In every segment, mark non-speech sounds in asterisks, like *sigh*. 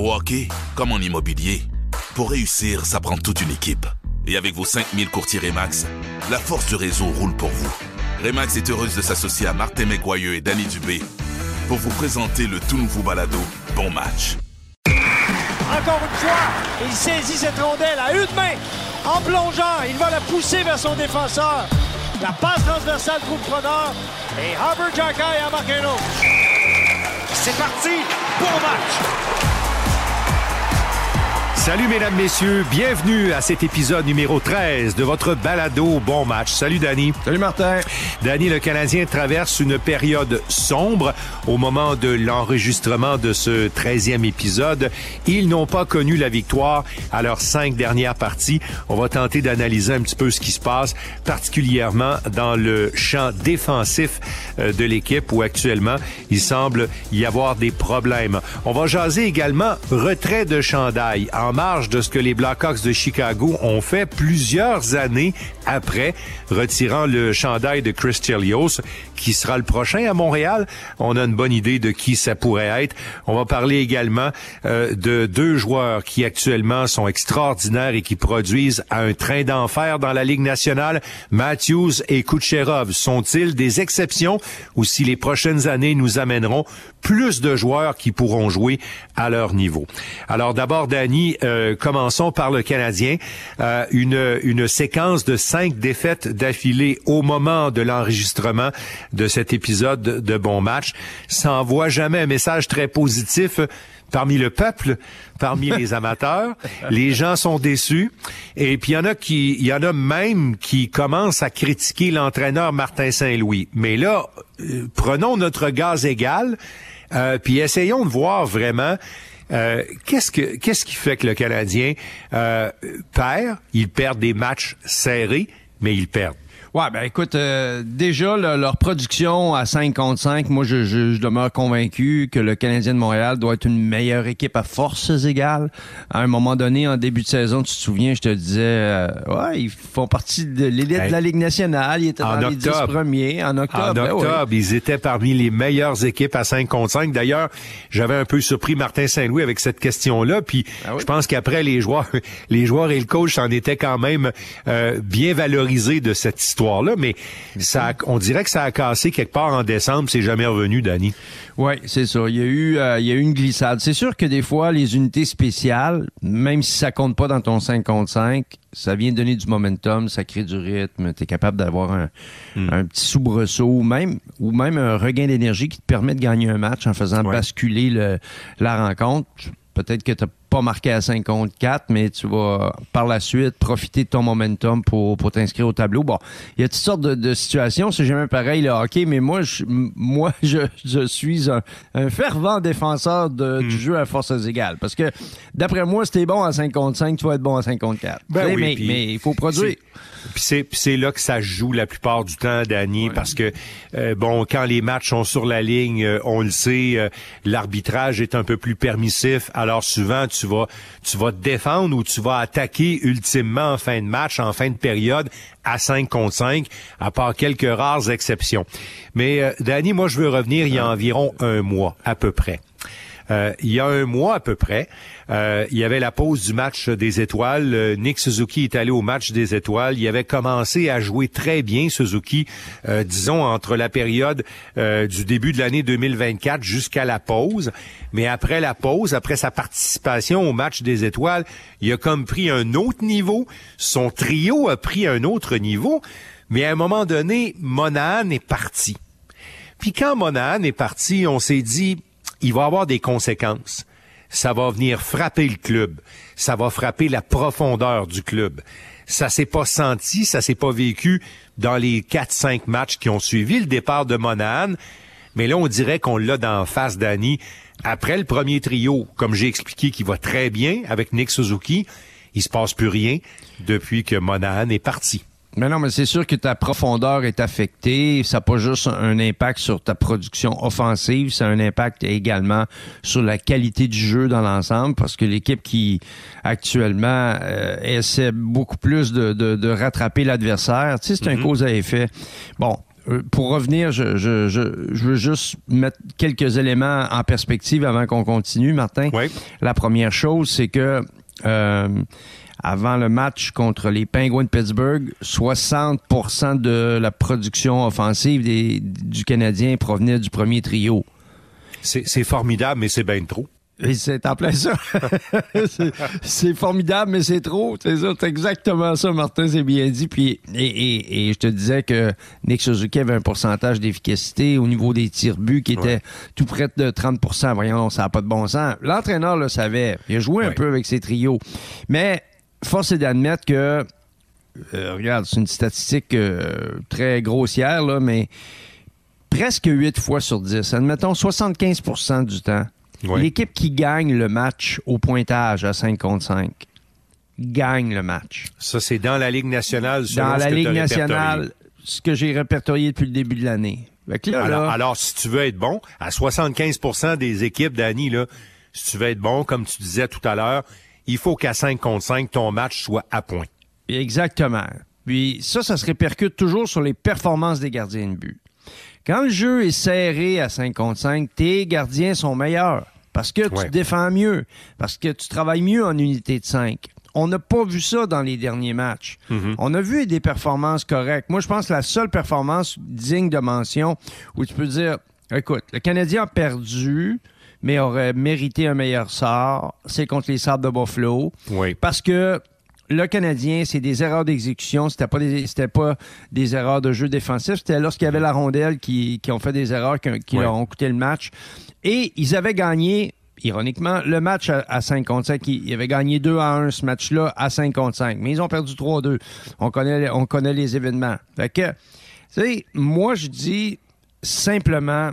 Au hockey, comme en immobilier, pour réussir, ça prend toute une équipe. Et avec vos 5000 courtiers Remax, la force du réseau roule pour vous. Remax est heureuse de s'associer à Martin McGuire et Danny Dubé pour vous présenter le tout nouveau balado Bon Match. Encore une fois, il saisit cette rondelle à une main. En plongeant, il va la pousser vers son défenseur. La passe transversale trouve preneur. Et Harvard Jacky a marqué un. C'est parti. Bon match. Salut mesdames, messieurs, bienvenue à cet épisode numéro 13 de votre balado Bon Match. Salut Danny. Salut Martin. Danny, le Canadien traverse une période sombre au moment de l'enregistrement de ce 13e épisode. Ils n'ont pas connu la victoire à leurs cinq dernières parties. On va tenter d'analyser un petit peu ce qui se passe, particulièrement dans le champ défensif euh, de l'équipe où actuellement il semble y avoir des problèmes. On va jaser également retrait de chandail en marge de ce que les Blackhawks de Chicago ont fait plusieurs années après, retirant le chandail de Chris Chelios, qui sera le prochain à Montréal. On a une bonne idée de qui ça pourrait être. On va parler également euh, de deux joueurs qui actuellement sont extraordinaires et qui produisent un train d'enfer dans la Ligue nationale. Matthews et Kucherov sont-ils des exceptions ou si les prochaines années nous amèneront plus de joueurs qui pourront jouer à leur niveau? Alors d'abord, Danny, euh, commençons par le Canadien. Euh, une, une séquence de cinq défaites d'affilée au moment de l'enregistrement de cet épisode de Bon Match. Ça envoie jamais un message très positif parmi le peuple, parmi *laughs* les amateurs. Les gens sont déçus. Et puis il y en a qui, il y en a même qui commencent à critiquer l'entraîneur Martin Saint-Louis. Mais là, euh, prenons notre gaz égal, euh, puis essayons de voir vraiment euh, qu'est-ce que qu'est-ce qui fait que le Canadien euh, perd Il perd des matchs serrés, mais il perd. Ouais, ben écoute, euh, déjà leur production à 5 contre 5, moi je, je, je, demeure convaincu que le Canadien de Montréal doit être une meilleure équipe à forces égales. À un moment donné, en début de saison, tu te souviens, je te disais, euh, ouais, ils font partie de l'élite de la Ligue nationale, ils étaient en dans octobre. les 10 premiers en octobre. En ben octobre, ouais. ils étaient parmi les meilleures équipes à 5 contre 5. D'ailleurs, j'avais un peu surpris Martin Saint-Louis avec cette question-là, puis Ah oui? je pense qu'après les joueurs, *laughs* les joueurs et le coach en étaient quand même euh, bien valorisés de cette histoire-là, mais ça, on dirait que ça a cassé quelque part en décembre, c'est jamais revenu, Danny. Oui, c'est ça. Il y a eu, euh, il y a eu une glissade. C'est sûr que des fois, les unités spéciales, même si ça compte pas dans ton 5 contre 5, ça vient donner du momentum, ça crée du rythme. Tu es capable d'avoir un, un petit soubresaut, même ou même un regain d'énergie qui te permet de gagner un match en faisant Ouais. basculer le- la rencontre. Peut-être que tu pas marqué à 5 contre 4, mais tu vas par la suite profiter de ton momentum pour, pour t'inscrire au tableau. Bon, il y a toutes sortes de, de situations. C'est jamais pareil le hockey, mais moi, je, moi, *laughs* je, je suis un, un fervent défenseur de, du jeu à forces égales. Parce que, d'après moi, si t'es bon à 5 contre 5, tu vas être bon à 5 contre 4. Ben oui, mais, mais il faut produire. c'est- Puis c'est, là que ça se joue la plupart du temps, Danny, parce que euh, bon, quand les matchs sont sur la ligne, euh, on le sait, euh, l'arbitrage est un peu plus permissif. Alors souvent, tu vas, tu vas te défendre ou tu vas attaquer ultimement en fin de match, en fin de période, à 5 contre 5, à part quelques rares exceptions. Mais euh, Danny, moi, je veux revenir il y a environ un mois à peu près. Euh, il y a un mois à peu près, euh, il y avait la pause du match des étoiles. Euh, Nick Suzuki est allé au match des étoiles. Il avait commencé à jouer très bien, Suzuki, euh, disons, entre la période euh, du début de l'année 2024 jusqu'à la pause. Mais après la pause, après sa participation au match des étoiles, il a comme pris un autre niveau. Son trio a pris un autre niveau. Mais à un moment donné, Monahan est parti. Puis quand Monahan est parti, on s'est dit, il va avoir des conséquences. Ça va venir frapper le club. Ça va frapper la profondeur du club. Ça s'est pas senti, ça s'est pas vécu dans les 4-5 matchs qui ont suivi le départ de Monahan. Mais là, on dirait qu'on l'a d'en face d'Annie. Après le premier trio, comme j'ai expliqué, qui va très bien avec Nick Suzuki, il se passe plus rien depuis que Monahan est parti. Mais non, mais c'est sûr que ta profondeur est affectée. Ça n'a pas juste un impact sur ta production offensive, ça a un impact également sur la qualité du jeu dans l'ensemble, parce que l'équipe qui actuellement euh, essaie beaucoup plus de, de, de rattraper l'adversaire, tu sais, c'est un cause à effet. Bon, euh, pour revenir, je, je, je, je, veux juste mettre quelques éléments en perspective avant qu'on continue, Martin. Oui. La première chose, c'est que euh, avant le match contre les Penguins de Pittsburgh, 60% de la production offensive des, du Canadien provenait du premier trio. C'est formidable, mais c'est bien trop. C'est en plein ça. *laughs* c'est formidable, mais c'est trop. C'est ça, c'est exactement ça, Martin, c'est bien dit. Puis, et, et, et, je te disais que Nick Suzuki avait un pourcentage d'efficacité au niveau des tirs-buts qui était ouais. tout près de 30 Voyons, ça n'a pas de bon sens. L'entraîneur le savait. Il a joué un peu avec ses trios. Mais force est d'admettre que, euh, regarde, c'est une statistique euh, très grossière, là, mais presque 8 fois sur 10, admettons 75% du temps, oui. L'équipe qui gagne le match au pointage à 5 contre 5 gagne le match. Ça, c'est dans la Ligue nationale. Dans la Ligue nationale, ce que j'ai répertorié depuis le début de l'année. Là, alors, là, alors, si tu veux être bon, à 75% des équipes, Danny, là, si tu veux être bon, comme tu disais tout à l'heure, il faut qu'à 5 contre 5, ton match soit à point. Exactement. Puis ça, ça se répercute toujours sur les performances des gardiens de but. Quand le jeu est serré à 5 contre 5, tes gardiens sont meilleurs parce que tu Ouais. défends mieux, parce que tu travailles mieux en unité de 5. On n'a pas vu ça dans les derniers matchs. On a vu des performances correctes. Moi, je pense que la seule performance digne de mention où tu peux dire, écoute, le Canadien a perdu, mais aurait mérité un meilleur sort, c'est contre les Sables de Buffalo. Oui. Parce que le Canadien, c'est des erreurs d'exécution. C'était pas des, c'était pas des erreurs de jeu défensif. C'était lorsqu'il y avait la rondelle qui, qui ont fait des erreurs qui, qui leur ont coûté le match. Et ils avaient gagné, ironiquement, le match à, à 5 contre 5. Ils, ils avaient gagné 2 à 1 ce match-là à 5 contre 5. Mais ils ont perdu 3-2. On connaît, on connaît les événements. Fait que, tu sais, moi, je dis simplement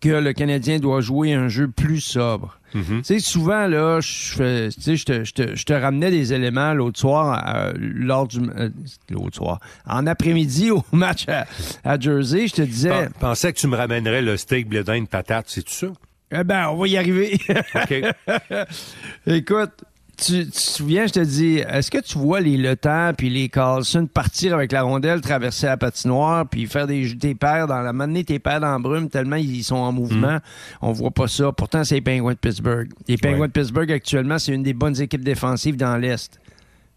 que le Canadien doit jouer un jeu plus sobre. Mhm. Tu sais, souvent, là, je je te, je te- je te ramenais des éléments l'autre soir, euh, lors du... euh, l'autre soir, en après-midi au *laughs* match à, à Jersey, je te disais, Pen- Pensais que tu me ramènerais le steak blé d'Inde patate, c'est tout ça? eh ben, on va y arriver. OK. *laughs* Écoute, tu, tu te souviens, je te dis, est-ce que tu vois les Le Temps puis les Carlson partir avec la rondelle, traverser la patinoire, puis faire des tes pères dans la mener tes pères dans la brume tellement ils sont en mouvement? On voit pas ça. Pourtant, c'est les Penguins de Pittsburgh. Les Penguins Ouais. de Pittsburgh, actuellement, c'est une des bonnes équipes défensives dans l'Est.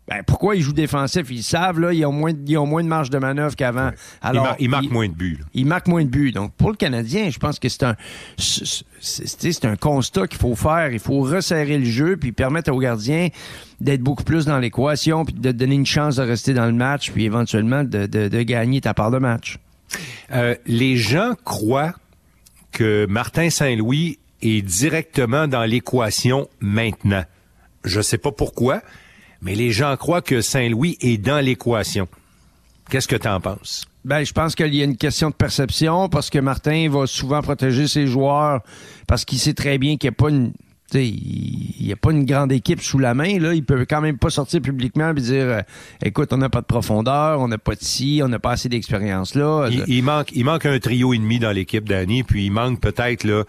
Ben, pourquoi ils jouent défensif? Ils savent, là, ils ont moins, de- ils ont moins de marge de manœuvre qu'avant. Alors, mar- ils- moins de buts. là. il marque moins de buts. Donc, pour le Canadien, je pense que c'est un, c'est, un constat qu'il faut faire. Il faut resserrer le jeu puis permettre aux gardiens d'être beaucoup plus dans l'équation puis de donner une chance de rester dans le match puis éventuellement de, de- de gagner ta part de match. Euh, les gens croient que Martin Saint-Louis est directement dans l'équation maintenant. Je sais pas pourquoi, mais les gens croient que Saint-Louis est dans l'équation. Qu'est-ce que tu en penses? Ben, je pense qu'il y a une question de perception parce que Martin va souvent protéger ses joueurs parce qu'il sait très bien qu'il n'y a pas une tu sais, il n'y a pas une grande équipe sous la main. Là. Il peut quand même pas sortir publiquement et dire euh, écoute, on n'a pas de profondeur, on n'a pas de ci, on n'a pas assez d'expérience là. Il, il manque, il manque un trio et demi dans l'équipe d'Annie, puis il manque peut-être là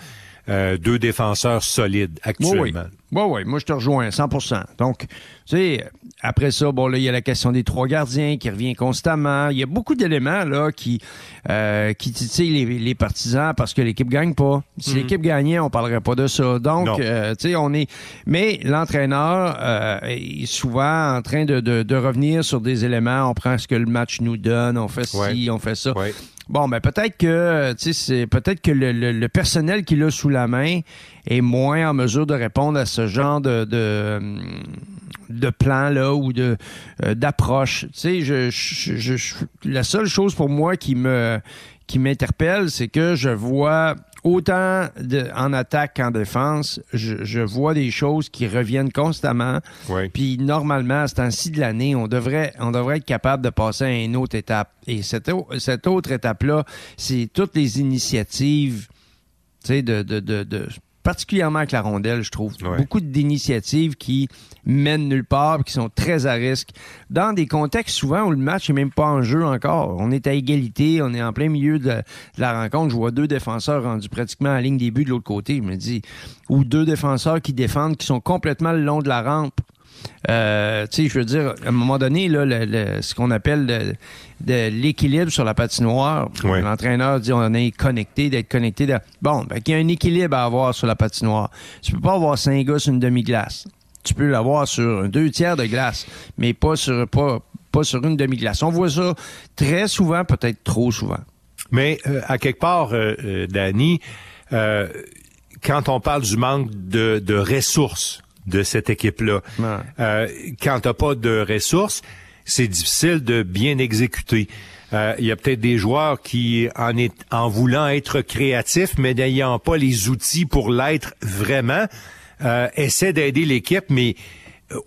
euh, deux défenseurs solides oui. actuellement. Oui, oui, moi je te rejoins 100% Donc, tu sais, après ça, bon, là, il y a la question des trois gardiens qui revient constamment. Il y a beaucoup d'éléments, là, qui, euh, qui titillent les, les partisans parce que l'équipe gagne pas. Si l'équipe gagnait, on parlerait pas de ça. Donc, euh, tu sais, on est. Mais l'entraîneur est souvent en train de, de, de revenir sur des éléments. On prend ce que le match nous donne, on fait ci, Ouais. on fait ça. Ouais. Bon, ben peut-être que c'est peut-être que le, le- le personnel qu'il a sous la main est moins en mesure de répondre à ce genre de de, de plan là ou de euh, d'approche. Tu sais, je, je- je- la seule chose pour moi qui me qui m'interpelle, c'est que je vois autant de, en attaque qu'en défense, je, je vois des choses qui reviennent constamment. Puis normalement, à ce temps-ci de l'année, on devrait, on devrait être capable de passer à une autre étape. Et cette, cette autre étape-là, c'est toutes les initiatives, de, de, de- particulièrement avec la rondelle, je trouve. Ouais. Beaucoup d'initiatives qui mènent nulle part, qui sont très à risque. Dans des contextes souvent où le match est même pas en jeu encore. On est à égalité, on est en plein milieu de, de la rencontre. Je vois deux défenseurs rendus pratiquement à la ligne des buts de l'autre côté. Je me dis, ou deux défenseurs qui défendent, qui sont complètement le long de la rampe. Euh, tu sais, je veux dire, à un moment donné, là, le, ce qu'on appelle de, l'équilibre sur la patinoire, l'entraîneur dit on est connecté, d'être connecté. Bon, ben, il y a un équilibre à avoir sur la patinoire. Tu peux pas avoir cinq gars sur une demi-glace. Tu peux l'avoir sur deux tiers de glace, mais pas sur pas, pas sur une demi-glace. On voit ça très souvent, peut-être trop souvent. Mais euh, à quelque part, euh, euh Danny, quand on parle du manque de, de ressources de cette équipe-là, euh, quand t'as pas de ressources, c'est difficile de bien exécuter. Il y a peut-être des joueurs qui, en, est, en voulant être créatifs, mais n'ayant pas les outils pour l'être vraiment, essaient d'aider l'équipe, mais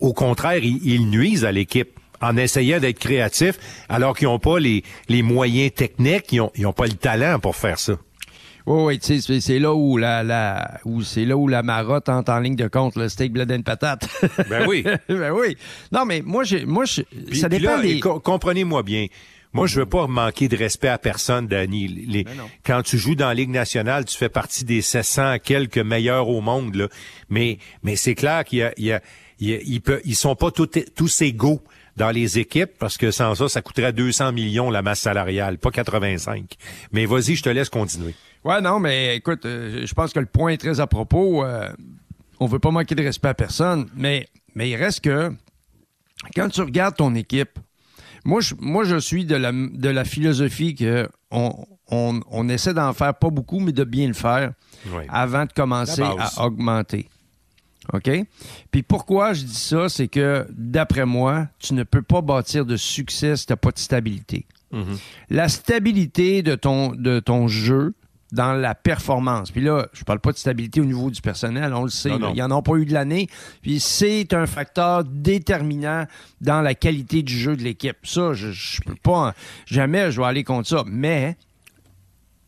au contraire, ils nuisent à l'équipe en essayant d'être créatifs, alors qu'ils n'ont pas les, les moyens techniques, ils n'ont ont pas le talent pour faire ça. Oui, oui, c'est là où la, la où c'est là où la marotte entre en ligne de compte le steak bled and patate. *laughs* ben oui. *laughs* ben oui. Non, mais moi j'ai moi ça dépend des... comprenez-moi bien. Moi, je veux pas manquer de respect à personne, Danny. Les, ben quand tu joues dans la Ligue nationale, tu fais partie des 700 quelques meilleurs au monde. Là. Mais, mais c'est clair qu'il y a, il y a, il ils sont pas tous égaux dans les équipes, parce que sans ça, ça coûterait 200 millions la masse salariale, pas 85. Mais vas-y, je te laisse continuer. Ouais, non, mais écoute, euh, je pense que le point est très à propos. Euh, on veut pas manquer de respect à personne, mais, mais il reste que quand tu regardes ton équipe, moi, je, moi, je suis de la, de la philosophie que on, on, essaie d'en faire pas beaucoup, mais de bien le faire avant de commencer à augmenter. OK? Puis pourquoi je dis ça, c'est que d'après moi, tu ne peux pas bâtir de succès si tu n'as pas de stabilité. Mm-hmm. La stabilité de ton, de ton jeu dans la performance. Puis là, je parle pas de stabilité au niveau du personnel, on le sait, il n'y en a pas eu de l'année. Puis c'est un facteur déterminant dans la qualité du jeu de l'équipe. Ça, je, je peux pas, jamais je vais aller contre ça. Mais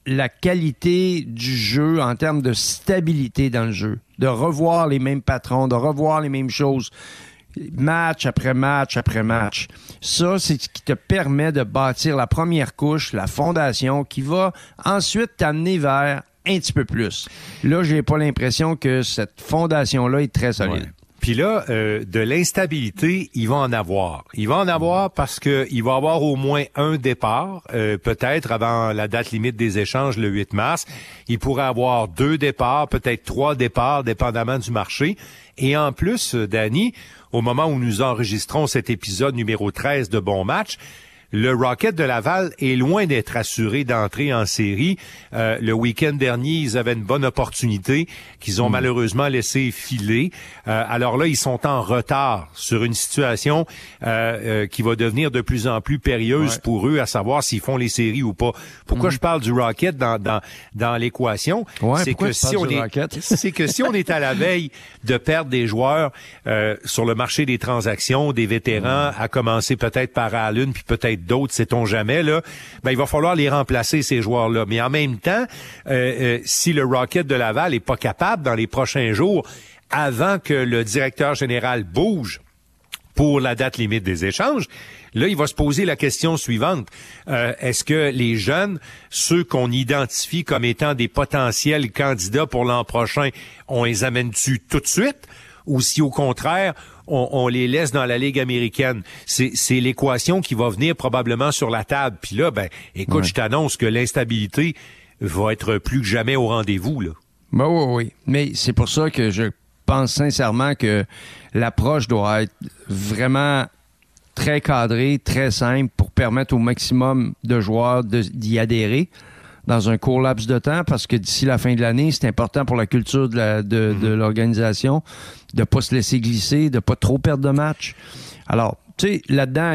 la qualité du jeu en termes de stabilité dans le jeu, de revoir les mêmes patrons, de revoir les mêmes choses, match après match après match. Ça, c'est ce qui te permet de bâtir la première couche, la fondation, qui va ensuite t'amener vers un petit peu plus. Là, j'ai pas l'impression que cette fondation-là est très solide. Puis là, euh, de l'instabilité, il va en avoir. Il va en avoir parce que il va avoir au moins un départ, euh, peut-être avant la date limite des échanges le 8 mars. Il pourrait avoir deux départs, peut-être trois départs, dépendamment du marché. Et en plus, euh, Danny, au moment où nous enregistrons cet épisode numéro 13 de Bon Match, le Rocket de Laval est loin d'être assuré d'entrer en série. Euh, le week-end dernier, ils avaient une bonne opportunité qu'ils ont hmm. malheureusement laissé filer. Euh, alors là, ils sont en retard sur une situation euh, qui va devenir de plus en plus périlleuse pour eux, à savoir s'ils font les séries ou pas. Pourquoi hmm. je parle du Rocket dans dans, dans l'équation? C'est que si on est *laughs* c'est que si on est à la veille de perdre des joueurs sur le marché des transactions, des vétérans, hmm. à commencer peut-être par Allen puis peut-être d'autres, sait-on jamais, là, ben, il va falloir les remplacer, ces joueurs-là. Mais en même temps, euh, euh, si le Rocket de Laval est pas capable dans les prochains jours, avant que le directeur général bouge pour la date limite des échanges, là, il va se poser la question suivante. Euh, est-ce que les jeunes, ceux qu'on identifie comme étant des potentiels candidats pour l'an prochain, on les amène-tu tout de suite? Ou si au contraire, on, les laisse dans la Ligue américaine. C'est l'équation qui va venir probablement sur la table. Puis là, ben, écoute, je t'annonce que l'instabilité va être plus que jamais au rendez-vous. Là. Ben oui, oui. Mais c'est pour ça que je pense sincèrement que l'approche doit être vraiment très cadrée, très simple pour permettre au maximum de joueurs d'y adhérer dans un court laps de temps parce que d'ici la fin de l'année, c'est important pour la culture de, de, de mhm. l'organisation de pas se laisser glisser, de pas trop perdre de match. Alors, tu sais, là-dedans,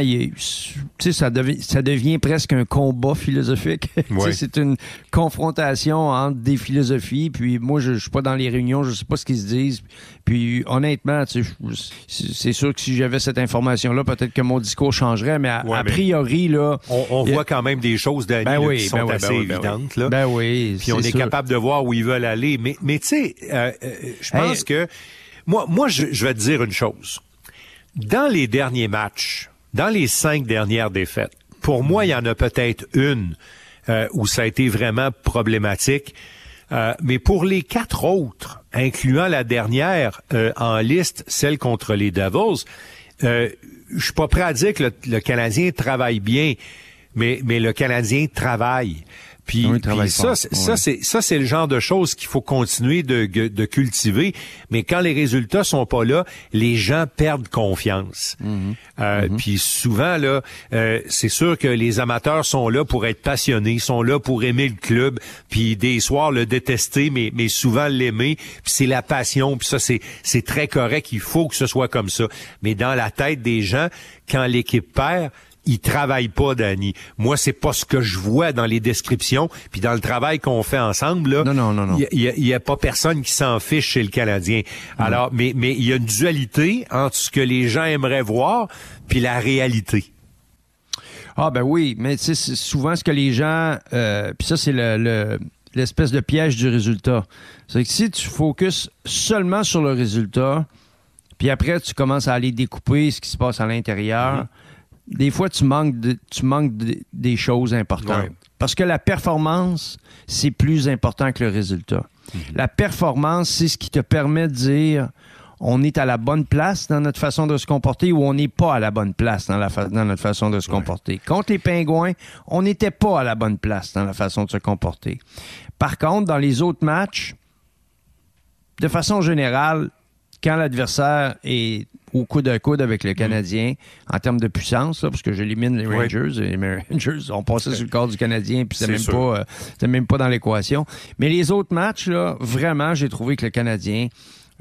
ça, devient, ça devient presque un combat philosophique. *laughs* c'est une confrontation entre des philosophies. Puis moi, je, je suis pas dans les réunions, je sais pas ce qu'ils se disent. Puis honnêtement, c'est sûr que si j'avais cette information-là, peut-être que mon discours changerait. Mais a, priori, là, on, voit quand même des choses ben qui sont ben assez ben évidentes. Là. Ben oui. Puis on est capable de voir où ils veulent aller. Mais, mais tu sais, euh, euh, je pense que moi, moi, je, je vais te dire une chose. Dans les derniers matchs, dans les cinq dernières défaites, pour moi, il y en a peut-être une euh, où ça a été vraiment problématique. Euh, mais pour les quatre autres, incluant la dernière euh, en liste, celle contre les Devils, euh, je suis pas prêt à dire que le, le Canadien travaille bien, mais, mais le Canadien travaille. Puis, Oui, ça, fort. c'est- Ouais. ça, c'est ça, c'est le genre de choses qu'il faut continuer de, de cultiver. Mais quand les résultats sont pas là, les gens perdent confiance. Mm-hmm. Euh, Puis souvent là, euh, c'est sûr que les amateurs sont là pour être passionnés, sont là pour aimer le club, puis des soirs le détester, mais mais souvent l'aimer. Puis c'est la passion. Puis ça, c'est c'est très correct. Il faut que ce soit comme ça. Mais dans la tête des gens, quand l'équipe perd ils travaillent pas, Danny. Moi, c'est pas ce que je vois dans les descriptions, puis dans le travail qu'on fait ensemble. Là, Non, non, non, non. Il y, a- il y a pas personne qui s'en fiche chez le Canadien. Alors, mais mais il y a une dualité entre ce que les gens aimeraient voir puis la réalité. Ah ben oui, mais c'est souvent ce que les gens... Euh, Puis ça, c'est le, le- l'espèce de piège du résultat. C'est que si tu focuses seulement sur le résultat, puis après, tu commences à aller découper ce qui se passe à l'intérieur, Mm-hmm. Des fois, tu manques, de- tu manques de- des choses importantes. Ouais. Parce que la performance, c'est plus important que le résultat. Mm-hmm. La performance, c'est ce qui te permet de dire on est à la bonne place dans notre façon de se comporter ou on n'est pas à la bonne place dans, la fa- dans notre façon de se comporter. Contre les pingouins, on n'était pas à la bonne place dans la façon de se comporter. Par contre, dans les autres matchs, de façon générale, quand l'adversaire est au coude à coude avec le Canadien, en termes de puissance, là, parce que j'élimine les Oui. Rangers, et les *laughs* Rangers ont passé sur le corps du Canadien, puis c'est même pas, euh, même pas dans l'équation. Mais les autres matchs, là, vraiment, j'ai trouvé que le Canadien,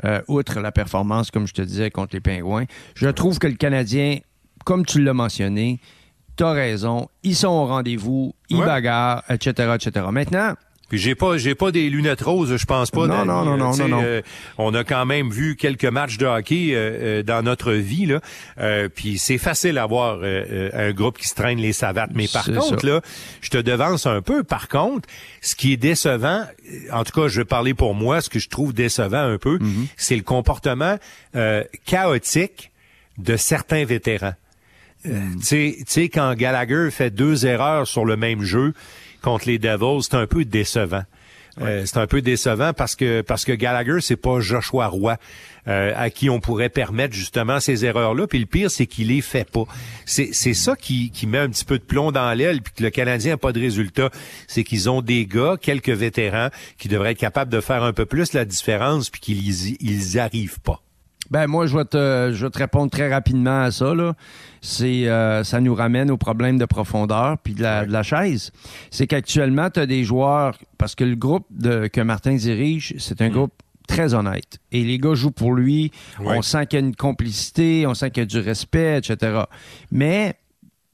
euh, outre la performance, comme je te disais, contre les Pingouins, je trouve que le Canadien, comme tu l'as mentionné, t'as raison, ils sont au rendez-vous, ils Ouais. bagarrent, etc., etc. Maintenant, Puis j'ai pas j'ai pas des lunettes roses, je pense pas. Non, non, non, Euh, non, non, non. euh, on a quand même vu quelques matchs de hockey euh, euh, dans notre vie là. Euh, puis c'est facile à voir euh, euh, un groupe qui se traîne les savates. Mais par contre ça. là, je te devance un peu. Par contre, ce qui est décevant, en tout cas, je vais parler pour moi, ce que je trouve décevant un peu, Mm-hmm. c'est le comportement euh, chaotique de certains vétérans. Mm. Sais- tu sais, quand Gallagher fait deux erreurs sur le même jeu contre les Devils, c'est un peu décevant. Euh, c'est un peu décevant parce que parce que Gallagher c'est pas Joshua Roy euh, à qui on pourrait permettre justement ces erreurs là puis le pire c'est qu'il les fait pas. C'est c'est ça qui, qui met un petit peu de plomb dans l'aile puis que le Canadien a pas de résultat. C'est qu'ils ont des gars quelques vétérans qui devraient être capables de faire un peu plus la différence puis qu'ils ils arrivent pas Ben moi, je vais te, je vais te répondre très rapidement à ça. Là. C'est, euh, ça nous ramène au problème de profondeur puis de la, de la chaise. C'est qu'actuellement, tu as des joueurs, parce que le groupe de, que Martin dirige, c'est un groupe très honnête. Et les gars jouent pour lui. Ouais. On sent qu'il y a une complicité, on sent qu'il y a du respect, etc. Mais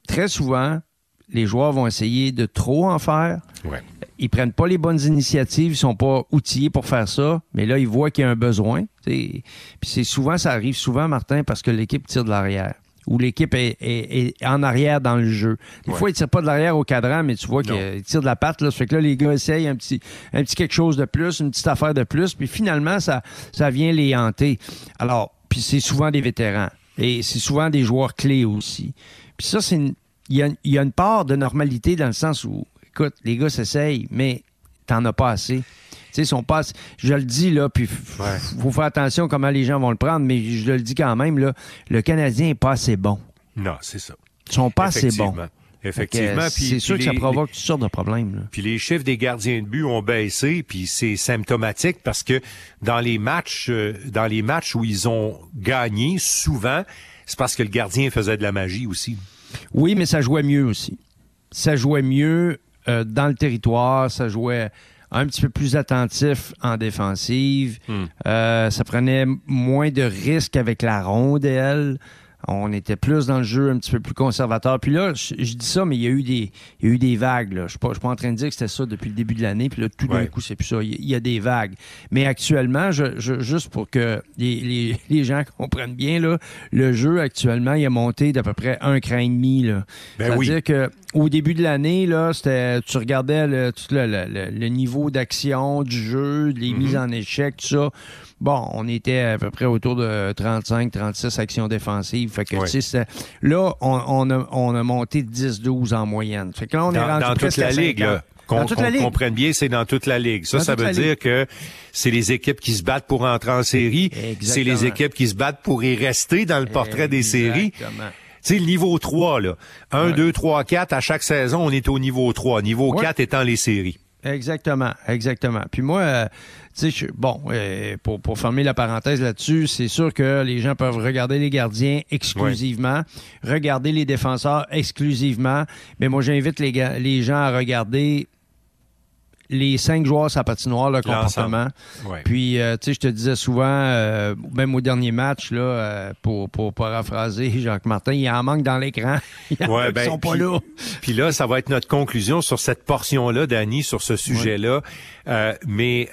très souvent, les joueurs vont essayer de trop en faire. ouais Ils prennent pas les bonnes initiatives, ils sont pas outillés pour faire ça, mais là, ils voient qu'il y a un besoin. t'sais. Puis c'est souvent, ça arrive souvent, Martin, parce que l'équipe tire de l'arrière. Ou l'équipe est, est- est en arrière dans le jeu. Des Ouais. fois, ils tirent pas de l'arrière au cadran, mais tu vois qu'ils tirent de la patte. Là. Ça fait que là, les gars essayent un petit, un petit quelque chose de plus, une petite affaire de plus, puis finalement, ça, ça vient les hanter. Alors, puis c'est souvent des vétérans. Et c'est souvent des joueurs clés aussi. Puis ça, c'est une- il y, a, il y a une part de normalité dans le sens où, écoute, les gars s'essayent, mais t'en as pas assez. Tu sais, ils sont pas assez- Je le dis, là, puis Ouais. faut faire attention comment les gens vont le prendre, mais je le dis quand même, là, le Canadien est pas assez bon. non c'est ça Ils sont pas assez bons. effectivement C'est sûr puis que ça provoque toutes sortes de problèmes. là. Puis les chiffres des gardiens de but ont baissé, puis c'est symptomatique parce que dans les matchs, euh, dans les matchs où ils ont gagné, souvent, c'est parce que le gardien faisait de la magie aussi. Oui, mais ça jouait mieux aussi. Ça jouait mieux euh, dans le territoire, ça jouait un petit peu plus attentif en défensive. Hmm. Euh, ça prenait moins de risques avec la rondelle. On était plus dans le jeu, un petit peu plus conservateur. Puis là, je, je dis ça, mais il y a eu des, il y a eu des vagues. là. Je ne suis pas, je suis pas en train de dire que c'était ça depuis le début de l'année. Puis là, tout d'un coup, c'est plus ça. Il y, a des vagues. Mais actuellement, je, je- juste pour que les, les- *laughs* les gens comprennent bien, là, le jeu actuellement, il a monté d'à peu près un cran et demi. Là. Ben oui. Que au début de l'année, là, c'était, tu regardais le, tout le, le- le- niveau d'action du jeu, les Mhm. mises en échec, tout ça. Bon, on était à peu près autour de 35, 36 actions défensives. Fait que, là, on, on a, on a monté de 10, 12 en moyenne. Fait que là, on est Dans, rendu dans toute la à ligue, 50. là. Qu'on comprenne bien, c'est dans toute la ligue. Ça, ça veut dire que c'est les équipes qui se battent pour entrer en série. C'est les équipes qui se battent pour y rester dans le portrait des séries. Tu sais, le niveau 3, là. 1, 2, 3, 4, à chaque saison, on est au niveau 3. Niveau 4 étant les séries. Exactement, exactement. Puis moi, euh, tu sais, bon, euh, pour, pour fermer la parenthèse là-dessus, c'est sûr que les gens peuvent regarder les gardiens exclusivement, regarder les défenseurs exclusivement, mais moi j'invite les, les gens à regarder les cinq joueurs sa patinoire, le comportement. Puis, euh, tu sais, je te disais souvent, euh, même au dernier match, là, euh, pour, pour paraphraser *laughs* Jacques Martin, il en manque dans l'écran. *laughs* Ils ben, sont pas là. Puis là, ça va être notre conclusion sur cette portion-là, Danny, sur ce sujet-là. mais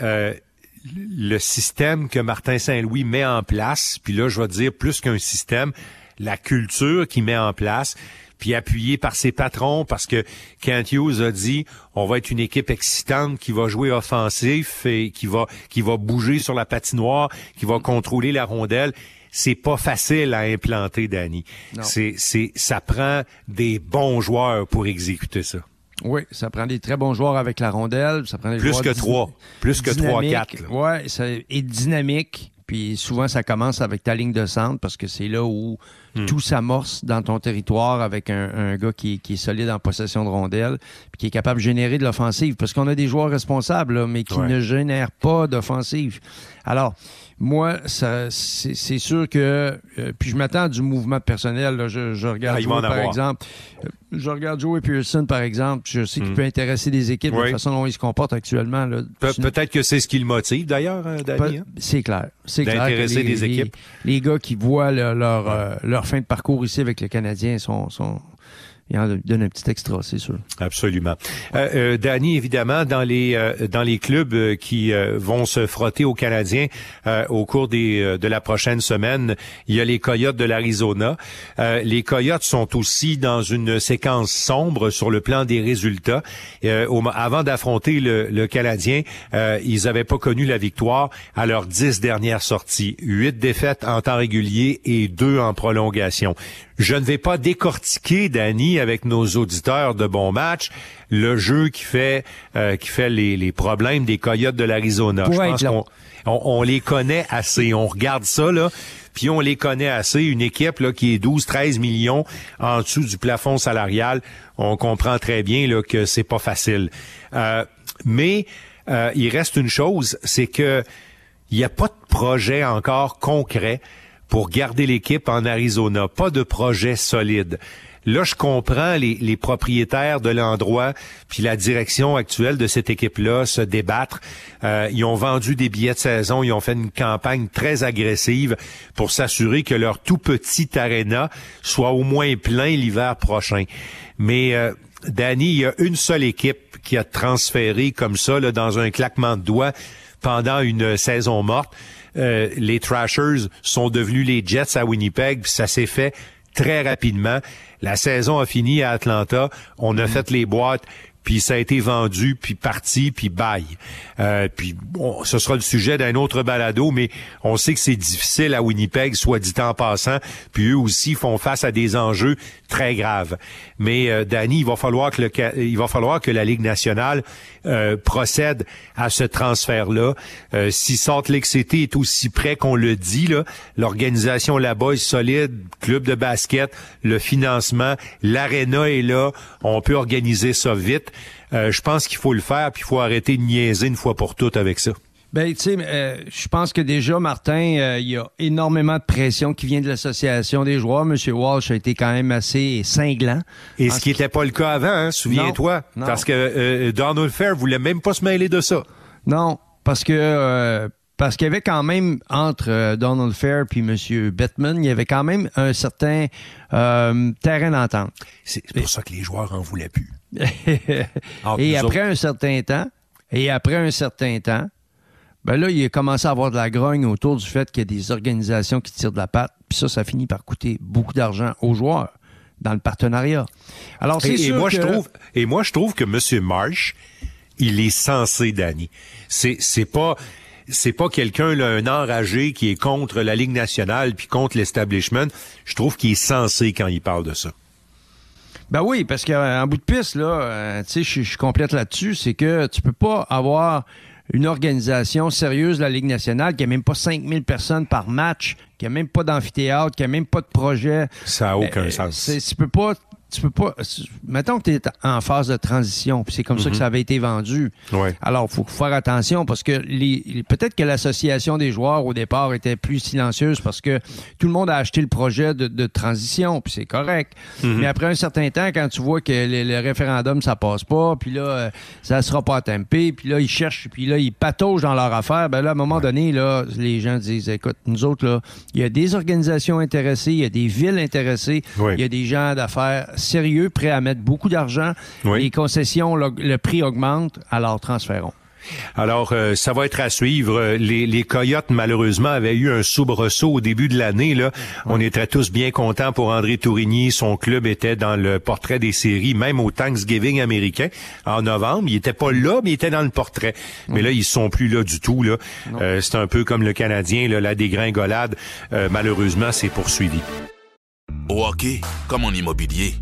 le système que Martin Saint-Louis met en place, puis là, je vais dire plus qu'un système, la culture qu'il met en place, puis appuyé par ses patrons parce que Kent Hughes a dit on va être une équipe excitante qui va jouer offensif et qui va qui va bouger sur la patinoire, qui va contrôler la rondelle. C'est pas facile à implanter, Danny. C'est c'est ça prend des bons joueurs pour exécuter ça. Oui, ça prend des très bons joueurs avec la rondelle. Ça prend des plus que trois, plus que trois, quatre. Ouais, ça est dynamique. Puis souvent, ça commence avec ta ligne de centre parce que c'est là où hmm. tout s'amorce dans ton territoire avec un, gars qui, est solide en possession de rondelles puis qui est capable de générer de l'offensive. Parce qu'on a des joueurs responsables, mais qui ne génèrent pas d'offensive. Alors, moi, ça, c'est sûr que. Euh, puis je m'attends du mouvement personnel. Je, regarde ah, par exemple. Euh, je regarde Joey Pearson, par exemple. Je sais qu'il hmm. peut intéresser des équipes de la façon dont il se comporte actuellement. Peut-être que c'est ce qui le motive, d'ailleurs, euh, Danny. Hein? C'est clair. C'est clair. D'intéresser des équipes. Les, gars qui voient leur, leur, fin de parcours ici avec le Canadien sont, sont, il en donne un petit extra, c'est sûr. Absolument. Euh, euh, Danny, évidemment, dans les euh, dans les clubs euh, qui vont se frotter aux Canadiens au cours des de la prochaine semaine, il y a les Coyotes de l'Arizona. les Coyotes sont aussi dans une séquence sombre sur le plan des résultats. Au, avant d'affronter le, le, Canadien, ils n'avaient pas connu la victoire à leurs dix dernières sorties. Huit défaites en temps régulier et deux en prolongation. Je ne vais pas décortiquer, Danny, avec nos auditeurs de bon match, le jeu qui fait euh, qui fait les, les, problèmes des Coyotes de l'Arizona. Je pense qu'on on, les connaît assez. On regarde ça, là, puis on les connaît assez. Une équipe là, qui est 12-13 millions en dessous du plafond salarial, on comprend très bien là, que c'est pas facile. Euh, mais euh, il reste une chose, c'est que il n'y a pas de projet encore concret pour garder l'équipe en Arizona. Pas de projet solide. Là, je comprends les, propriétaires de l'endroit puis la direction actuelle de cette équipe-là se débattre. Euh, ils ont vendu des billets de saison, ils ont fait une campagne très agressive pour s'assurer que leur tout petit arena soit au moins plein l'hiver prochain. Mais euh, Danny, il y a une seule équipe qui a transféré comme ça là, dans un claquement de doigts pendant une saison morte. Euh, les Trashers sont devenus les Jets à Winnipeg, puis ça s'est fait très rapidement. La saison a fini à Atlanta. On a mm. fait les boîtes puis ça a été vendu, puis parti, puis bye. Euh, puis bon, ce sera le sujet d'un autre balado, mais on sait que c'est difficile à Winnipeg, soit dit en passant, puis eux aussi font face à des enjeux très graves. Mais euh, Danny, il va falloir que le, il va falloir que la Ligue nationale euh, procède à ce transfert-là. Euh, si Salt Lake City est aussi près qu'on le dit, là, l'organisation là-bas est solide, club de basket, le financement, l'aréna est là, on peut organiser ça vite. Euh, je pense qu'il faut le faire, puis il faut arrêter de niaiser une fois pour toutes avec ça. Ben, tu sais, euh, je pense que déjà, Martin, euh, il y a énormément de pression qui vient de l'association des joueurs. Monsieur Walsh a été quand même assez cinglant. Et ce qui n'était pas le cas avant, hein, souviens-toi. Parce que Donald Fair voulait même pas se mêler de ça. Non, parce que parce qu'il y avait quand même entre Donald Fair puis Monsieur Bettman, il y avait quand même un certain terrain d'entente. C'est pour ça que les joueurs en voulaient plus. *laughs* et après un certain temps, et après un certain temps, ben là, il a commencé à avoir de la grogne autour du fait qu'il y a des organisations qui tirent de la patte. Puis ça, ça finit par coûter beaucoup d'argent aux joueurs dans le partenariat. Alors, c'est et, moi, je trouve, et moi, je trouve que M. Marsh, il est censé, Danny. C'est, c'est pas, c'est pas quelqu'un, un enragé qui est contre la Ligue nationale puis contre l'establishment. Je trouve qu'il est censé quand il parle de ça. Ben oui, parce qu'en bout de piste, là, euh, tu sais, je suis complète là-dessus, c'est que tu peux pas avoir une organisation sérieuse de la Ligue nationale qui a même pas 5000 personnes par match, qui a même pas d'amphithéâtre, qui a même pas de projet. Ça n'a aucun Euh, sens. Tu peux pas tu peux pas mettons que tu es en phase de transition, puis c'est comme ça que ça avait été vendu. Ouais. Alors, il faut faire attention parce que les, peut-être que l'association des joueurs au départ était plus silencieuse parce que tout le monde a acheté le projet de, de transition, puis c'est correct. Mais après un certain temps, quand tu vois que le, le référendum, ça passe pas, puis là, euh, ça sera pas tempé, puis là, ils cherchent, puis là, ils pataugent dans leur affaire, ben là, à un moment donné, là, les gens disent, écoute, nous autres, là, il y a des organisations intéressées, il y a des villes intéressées, il y a des gens d'affaires sérieux, prêts à mettre beaucoup d'argent. Oui. Les concessions, le, le prix augmente, alors transférons. Alors, euh, ça va être à suivre. Euh, Les, les Coyotes, malheureusement, avaient eu un soubresaut au début de l'année. Là, On était tous bien contents pour André Tourigny. Son club était dans le portrait des séries, même au Thanksgiving américain en novembre. Il était pas là, mais il était dans le portrait. Mais là, ils sont plus là du tout. Là, Euh, C'est un peu comme le Canadien. Là, la dégringolade, euh, malheureusement, s'est poursuivie. Au hockey, comme en immobilier,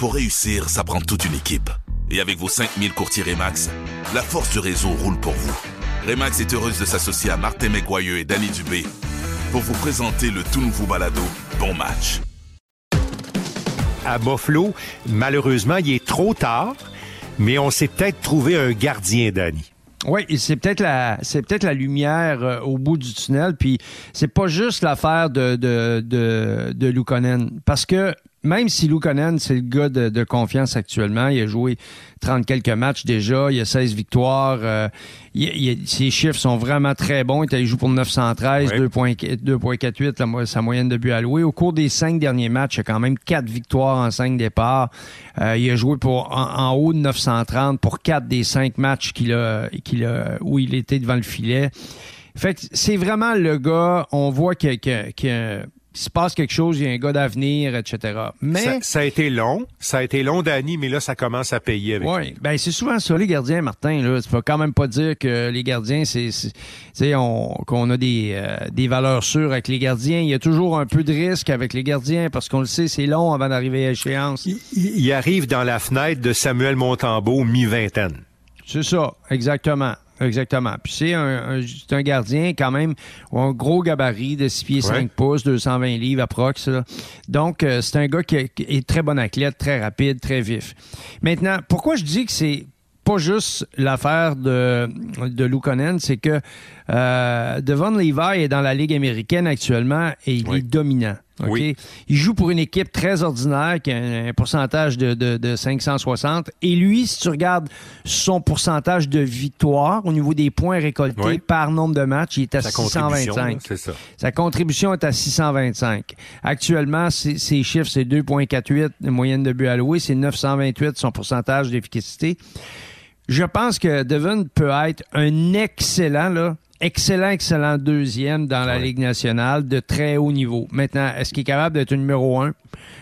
pour réussir, ça prend toute une équipe. Et avec vos 5000 courtiers Remax, la force du réseau roule pour vous. Remax est heureuse de s'associer à Martin McGuire et Danny Dubé pour vous présenter le tout nouveau balado Bon Match. À Buffalo, malheureusement, il est trop tard, mais on s'est peut-être trouvé un gardien, Danny. Oui, c'est peut-être la c'est peut-être la lumière euh, au bout du tunnel. Puis c'est pas juste l'affaire de de de, de Luukkonen. parce que même si Luukkonen, c'est le gars de, de confiance actuellement, il a joué 30 quelques matchs déjà, il a 16 victoires, euh, il- il- ses chiffres sont vraiment très bons. Il joue pour 913, Ouais. 2.4 2.48 la mo- sa moyenne de buts alloués. Au cours des cinq derniers matchs, il a quand même quatre victoires en cinq départs. Euh, il a joué pour en, en haut de 930 pour quatre des cinq matchs qu'il a, qu'il a, où il était devant le filet. Fait que c'est vraiment le gars, on voit que, que, que- qu'il se passe quelque chose, il y a un gars d'avenir, etc. Mais Ça, ça a été long. Ça a été long, Danny, mais là, ça commence à payer avec oui, ben c'est souvent ça les gardiens, Martin. Là, tu peux quand même pas dire que les gardiens, c'est, on, qu'on a des, euh, des valeurs sûres avec les gardiens. Il y a toujours un peu de risque avec les gardiens parce qu'on le sait, c'est long avant d'arriver à échéance. Il, il arrive dans la fenêtre de Samuel Montembeau, mi-vingtaine. C'est ça, exactement. Exactement. Puis c'est un, un- c'est un gardien quand même un gros gabarit de 6 pieds 5 Ouais. pouces, 220 livres approx. là. Donc euh, c'est un gars qui, qui est très bon athlète, très rapide, très vif. Maintenant, pourquoi je dis que c'est pas juste l'affaire de, de Lukonen, c'est que euh, Devon Levi est dans la Ligue américaine actuellement et il Oui. est dominant. Oui. Il joue pour une équipe très ordinaire qui a un, pourcentage de, de, de 560. Et lui, si tu regardes son pourcentage de victoire au niveau des points récoltés Oui. par nombre de matchs, il est à Sa contribution, 625. là, c'est ça. Sa contribution est à 625. Actuellement, ses, chiffres, c'est 2,48 de moyenne de buts alloués, c'est 928 son pourcentage d'efficacité. Je pense que Devon peut être un excellent, là, excellent, excellent deuxième dans la. Ligue nationale de très haut niveau. Maintenant, est-ce qu'il est capable d'être numéro un?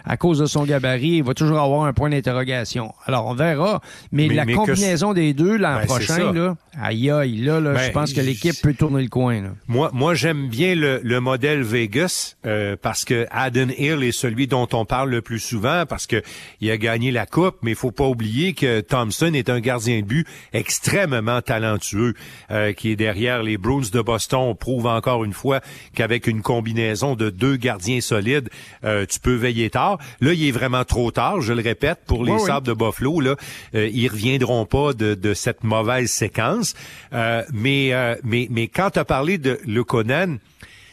À cause de son gabarit, il va toujours avoir un point d'interrogation. Alors, on verra. Mais, Mais- la mais que combinaison des deux l'an Ben, prochain, là, aïe, aïe, là, là, je Ben, pense que l'équipe peut tourner le coin. Là. Moi, moi j'aime bien le, le modèle Vegas euh, parce que Aden Hill est celui dont on parle le plus souvent parce que il a gagné la coupe, mais il faut pas oublier que Thompson est un gardien de but extrêmement talentueux euh, qui est derrière les Bruins de Boston. On prouve encore une fois qu'avec une combinaison de deux gardiens solides, euh, tu peux veiller tard. Là, il est vraiment trop tard, je le répète, pour les Oui, oui. Sabres de Buffalo. Là, euh, ils reviendront pas de, de cette mauvaise séquence. Euh, mais, euh, mais, mais quand tu as parlé de Lekonen,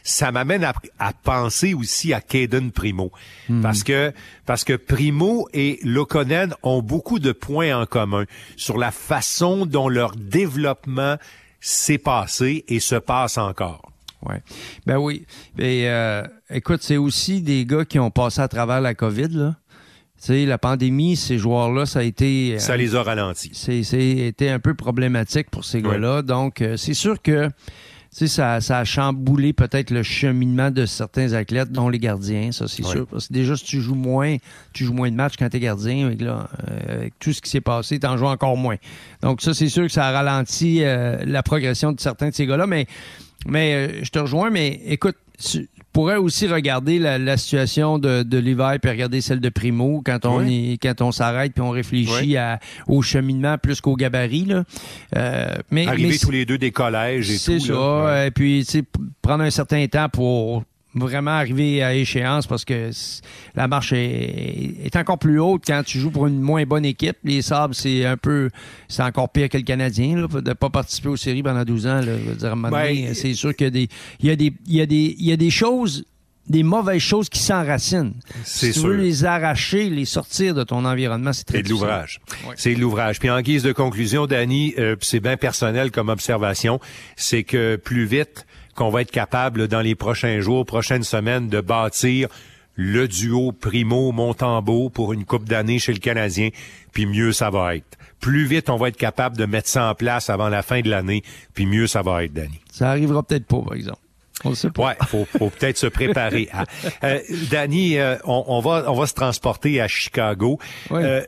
ça m'amène à, à penser aussi à Caden Primo. Parce que parce que Primo et Lekonen ont beaucoup de points en commun sur la façon dont leur développement s'est passé et se passe encore. Ouais. Ben oui. Et, euh, écoute, c'est aussi des gars qui ont passé à travers la COVID, là. Tu sais, la pandémie, ces joueurs-là, ça a été. euh, Ça les a ralentis. été un peu problématique pour ces gars-là. Donc, euh, c'est sûr que ça, ça a chamboulé peut-être le cheminement de certains athlètes, dont les gardiens, ça c'est Ouais. sûr. Parce que déjà, si tu joues moins, tu joues moins de matchs quand tu es gardien. Avec, là, euh, avec tout ce qui s'est passé, tu en joues encore moins. Donc, ça, c'est sûr que ça a ralenti euh, la progression de certains de ces gars-là. Mais, mais euh, je te rejoins, mais écoute, tu- pourrais aussi regarder la, situation de, de l'hiver puis regarder celle de Primo quand on est, quand on s'arrête puis on réfléchit à, au cheminement plus qu'au gabarit là. Euh, mais arriver tous les deux des collèges et tout. C'est ça. Et puis prendre un certain temps pour vraiment arriver à échéance parce que la marche est, encore plus haute quand tu joues pour une moins bonne équipe. Les Sabres, c'est un peu, c'est encore pire que le Canadien, là, de pas participer aux séries pendant 12 ans. Ben, c'est sûr qu'il y a des, il y a des, il y a des, il y a des choses des mauvaises choses qui s'enracinent. Si tu veux les arracher, les sortir de ton environnement, c'est très C'est de l'ouvrage. C'est de l'ouvrage. Puis en guise de conclusion, Danny, euh, c'est bien personnel comme observation, c'est que plus vite qu'on va être capable dans les prochains jours, prochaines semaines de bâtir le duo Primo Montembeau pour une coupe d'années chez le Canadien, puis mieux ça va être. Plus vite on va être capable de mettre ça en place avant la fin de l'année, puis mieux ça va être, Danny. Ça arrivera peut-être pas, par exemple. On sait pas. Ouais, faut, faut peut-être se préparer. À... Euh, Danny, euh, on, va on va se transporter à Chicago. Euh,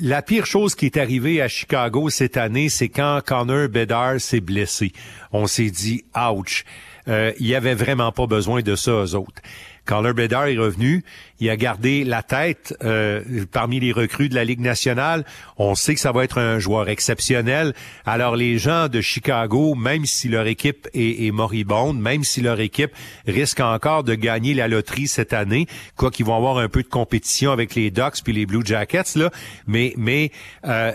la pire chose qui est arrivée à Chicago cette année, c'est quand Connor Bedard s'est blessé. On s'est dit, ouch euh, il y avait vraiment pas besoin de ça, eux autres. Quand le Bedard est revenu, il a gardé la tête euh, parmi les recrues de la Ligue nationale. On sait que ça va être un joueur exceptionnel. Alors les gens de Chicago, même si leur équipe est, moribonde, même si leur équipe risque encore de gagner la loterie cette année, quoi qu'ils vont avoir un peu de compétition avec les Ducks puis les Blue Jackets là, mais mais euh,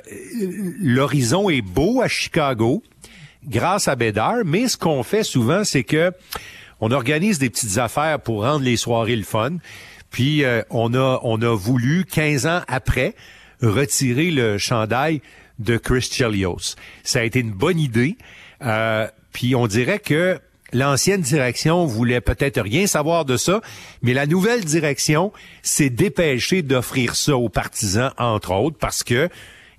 l'horizon est beau à Chicago grâce à Bédard, mais ce qu'on fait souvent, c'est que on organise des petites affaires pour rendre les soirées le fun. Puis euh, on a on a voulu 15 ans après retirer le chandail de Chris Chelios. Ça a été une bonne idée. Euh, puis on dirait que l'ancienne direction voulait peut-être rien savoir de ça, mais la nouvelle direction s'est dépêchée d'offrir ça aux partisans, entre autres, parce que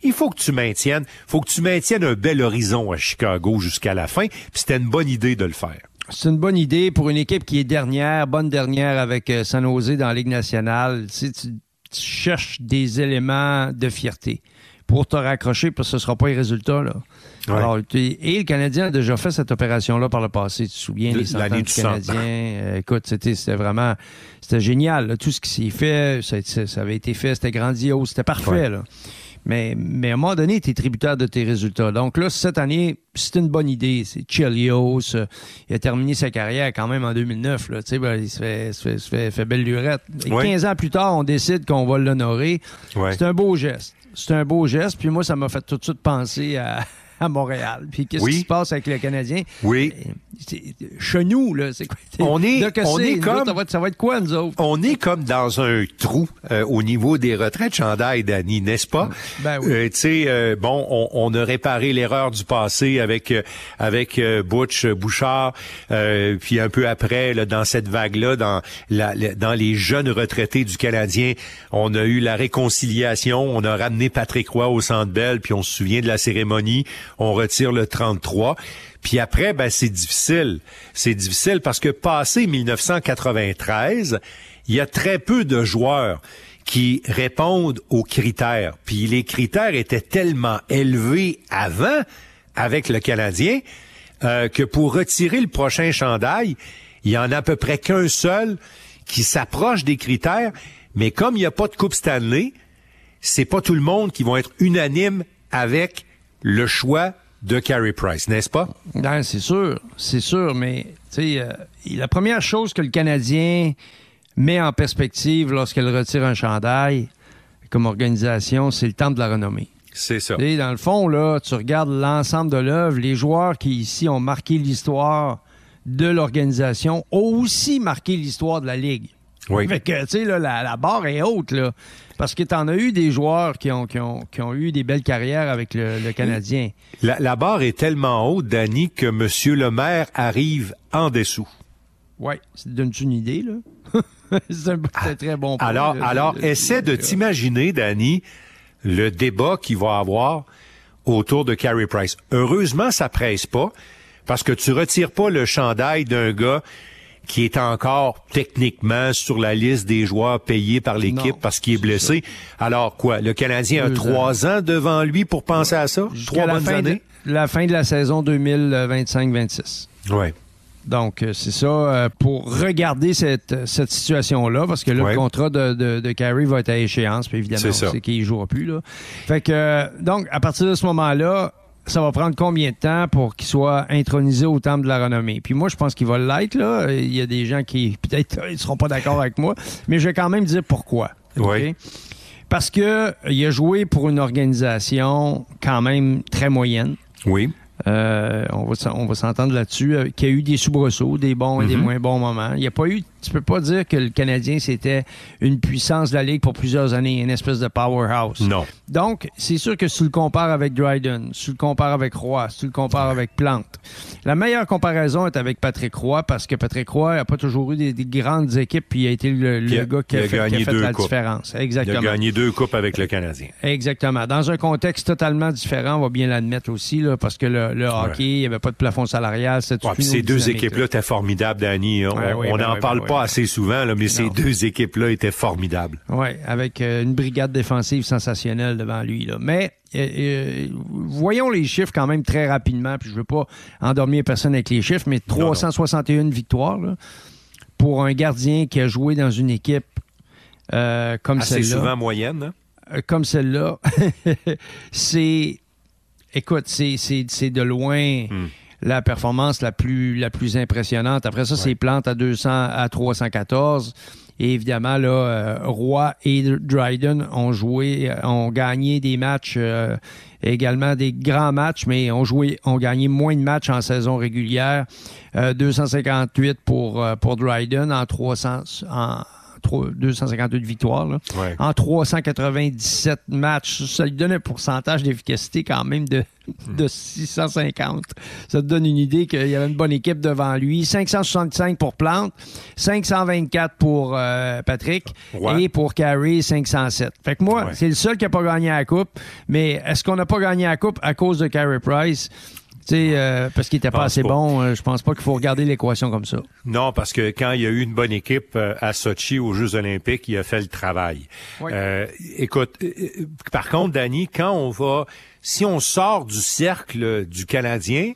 il faut que tu maintiennes, faut que tu maintiennes un bel horizon à Chicago jusqu'à la fin. Puis c'était une bonne idée de le faire. C'est une bonne idée pour une équipe qui est dernière, bonne dernière avec euh, San Jose dans la Ligue nationale. Tu, tu, cherches des éléments de fierté pour te raccrocher, parce que ce ne sera pas les résultats. Là. Alors, et le Canadien a déjà fait cette opération-là par le passé. Tu te souviens, les centaines du Canadien? Euh, écoute, c'était, c'était vraiment, c'était génial. Tout ce qui s'est fait, ça, ça, avait été fait, c'était grandiose, c'était parfait. Là. Mais, mais à un moment donné, tu es tributaire de tes résultats. Donc là, cette année, c'est une bonne idée. C'est Chelios. il a terminé sa carrière quand même en 2009. Là. Ben, il se fait, se fait, fait, belle lurette. Et 15 ans plus tard, on décide qu'on va l'honorer. C'est un beau geste. C'est un beau geste. Puis moi, ça m'a fait tout de suite penser à, à Montréal. Puis qu'est-ce qui se passe avec le Canadien? Oui. Euh, chez nous, là, c'est quoi? On est, on est comme... ça, va être, quoi, nous autres? On est comme dans un trou euh, au niveau des retraites chandail, Danny, n'est-ce pas? Ben oui. Euh, tu sais, bon, on, on, a réparé l'erreur du passé avec avec Butch Bouchard, puis un peu après, là, dans cette vague-là, dans, la, dans les jeunes retraités du Canadien, on a eu la réconciliation, on a ramené Patrick Roy au Centre Bell, puis on se souvient de la cérémonie on retire le 33. Puis après, ben, c'est difficile. C'est difficile parce que passé 1993, il y a très peu de joueurs qui répondent aux critères. Puis les critères étaient tellement élevés avant avec le Canadien euh, que pour retirer le prochain chandail, il y en a à peu près qu'un seul qui s'approche des critères. Mais comme il n'y a pas de Coupe Stanley, c'est pas tout le monde qui va être unanime avec le choix de Carey Price, n'est-ce pas? Non, c'est sûr, c'est sûr, mais euh, la première chose que le Canadien met en perspective lorsqu'elle retire un chandail comme organisation, c'est le temps de la renommée. C'est ça. Et dans le fond, là, tu regardes l'ensemble de l'œuvre, les joueurs qui ici ont marqué l'histoire de l'organisation ont aussi marqué l'histoire de la Ligue. Oui. Fait que, tu sais, la, la barre est haute, là. Parce que tu en as eu des joueurs qui ont, qui ont, qui ont eu des belles carrières avec le, Canadien. La, la, barre est tellement haute, Danny, que M. le maire arrive en dessous. Oui, ça donne une idée, là? *laughs* c'est un très bon point. Alors, alors essaie de t'imaginer, Danny, le débat qu'il va avoir autour de Carey Price. Heureusement, ça presse pas, parce que tu retires pas le chandail d'un gars qui est encore techniquement sur la liste des joueurs payés par l'équipe parce qu'il est blessé. Alors quoi, le Canadien a trois ans. devant lui pour penser à ça? Trois bonnes la années? la fin de la saison 2025-26. Oui. Donc, euh, c'est ça euh, pour regarder cette, cette situation-là, parce que là, Ouais. le contrat de, de, de Carey va être à échéance, puis évidemment, C'est qu'il ne jouera plus. Là. Fait que, euh, donc, à partir de ce moment-là, ça va prendre combien de temps pour qu'il soit intronisé au temple de la renommée? Puis moi, je pense qu'il va l'être, là. Il y a des gens qui, *laughs* peut-être, ils seront pas d'accord avec moi, mais je vais quand même dire pourquoi. OK? Parce que il a joué pour une organisation quand même très moyenne. Oui. Euh, on va, on va s'entendre là-dessus, euh, qu'il y a eu des soubresauts, des bons et des Mhm. moins bons moments. Il n'y a pas eu, tu peux pas dire que le Canadien, c'était une puissance de la Ligue pour plusieurs années, une espèce de powerhouse. Non. Donc, c'est sûr que si tu le compares avec Dryden, si tu le compares avec Roy, si tu le compares avec Plante, la meilleure comparaison est avec Patrick Roy parce que Patrick Roy n'a pas toujours eu des, des grandes équipes puis il a été le, a- gars qui a, a fait, qui a gagné fait deux la coupes. différence. Il a Exactement. gagné deux coupes avec le Canadien. Exactement. Dans un contexte totalement différent, on va bien l'admettre aussi, là, parce que le, le hockey, il n'y avait pas de plafond salarial. Ouais, puis ces deux équipes-là étaient formidables, Danny. On Ouais, n'en parle ben pas assez souvent, là, mais ces deux équipes-là étaient formidables. Oui, avec euh, une brigade défensive sensationnelle devant lui. Là. Mais euh, euh, voyons les chiffres quand même très rapidement, puis je veux pas endormir personne avec les chiffres, mais 361 victoires là, pour un gardien qui a joué dans une équipe euh, comme Assez celle-là. souvent moyenne. hein? euh, comme celle-là, *laughs* c'est. Écoute, c'est, c'est, c'est de loin Hmm. La performance la plus, la plus impressionnante. Après ça, c'est Plante à 200 à 314. Et évidemment, là, euh, Roy et Dryden ont joué, euh, ont gagné des matchs, euh, également des grands matchs, mais ont joué, ont gagné moins de matchs en saison régulière. Euh, 258 pour, euh, pour Dryden en 300, en trois- 258 victoires. Là Ouais. en 397 matchs. Ça lui donne un pourcentage d'efficacité quand même de, de 650. Ça te donne une idée qu'il y avait une bonne équipe devant lui. 565 pour Plante, 524 pour euh, Patrick Ouais. et pour Carey, 507. Fait que moi, Ouais. c'est le seul qui n'a pas gagné la Coupe. Mais est-ce qu'on n'a pas gagné la Coupe à cause de Carey Price? Tu sais, euh, parce qu'il était pas assez pas. bon, euh, je pense pas qu'il faut regarder l'équation comme ça. Non, parce que quand il y a eu une bonne équipe euh, à Sochi aux Jeux olympiques, il a fait le travail. Oui. Euh, écoute, euh, euh, par contre, Danny, quand on va, si on sort du cercle du Canadien,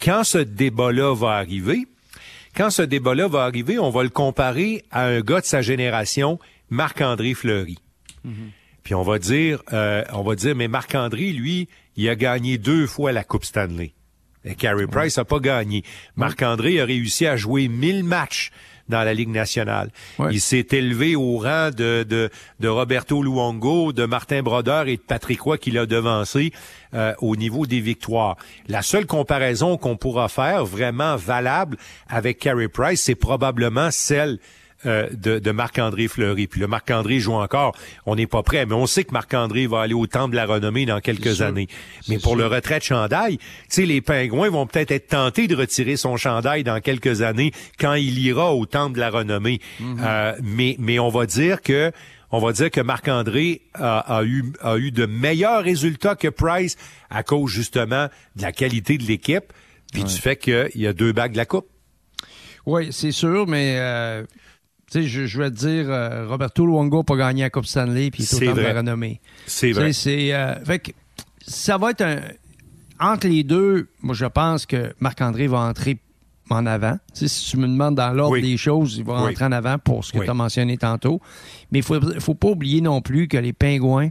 quand ce débat-là va arriver, quand ce débat-là va arriver, on va le comparer à un gars de sa génération, Marc-André Fleury. Puis on va dire, euh, on va dire, mais Marc-André, lui, il a gagné deux fois la Coupe Stanley. Et Carey Price n'a pas gagné. Marc-André a réussi à jouer 1000 matchs dans la Ligue nationale. Ouais. Il s'est élevé au rang de, de, de Roberto Luongo, de Martin Brodeur et de Patrick Roy qui l'a devancé euh, au niveau des victoires. La seule comparaison qu'on pourra faire vraiment valable avec Carey Price, c'est probablement celle euh, de, de Marc-André Fleury. Puis le Marc-André joue encore. On n'est pas prêt, mais on sait que Marc-André va aller au temple de la renommée dans quelques sûr. années. Mais pour sûr. le retrait de chandail, tu sais, les Pingouins vont peut-être être tentés de retirer son chandail dans quelques années quand il ira au temple de la renommée. Euh, mais, mais on va dire que on va dire que Marc-André a, a eu, a eu de meilleurs résultats que Price à cause justement de la qualité de l'équipe, puis du fait qu'il y a deux bagues de la coupe. Oui, c'est sûr, mais euh, tu sais, je, je vais te dire, euh, Roberto Luongo n'a pas gagné la Coupe Stanley, puis il est C'est au temps de renommée. C'est vrai. C'est, euh, fait que ça va être un. Entre les deux, moi, je pense que Marc-André va entrer en avant. Tu sais, si tu me demandes dans l'ordre Oui. des choses, il va Oui. entrer en avant pour ce que Oui. tu as mentionné tantôt. Mais il faut, faut pas oublier non plus que les Pingouins,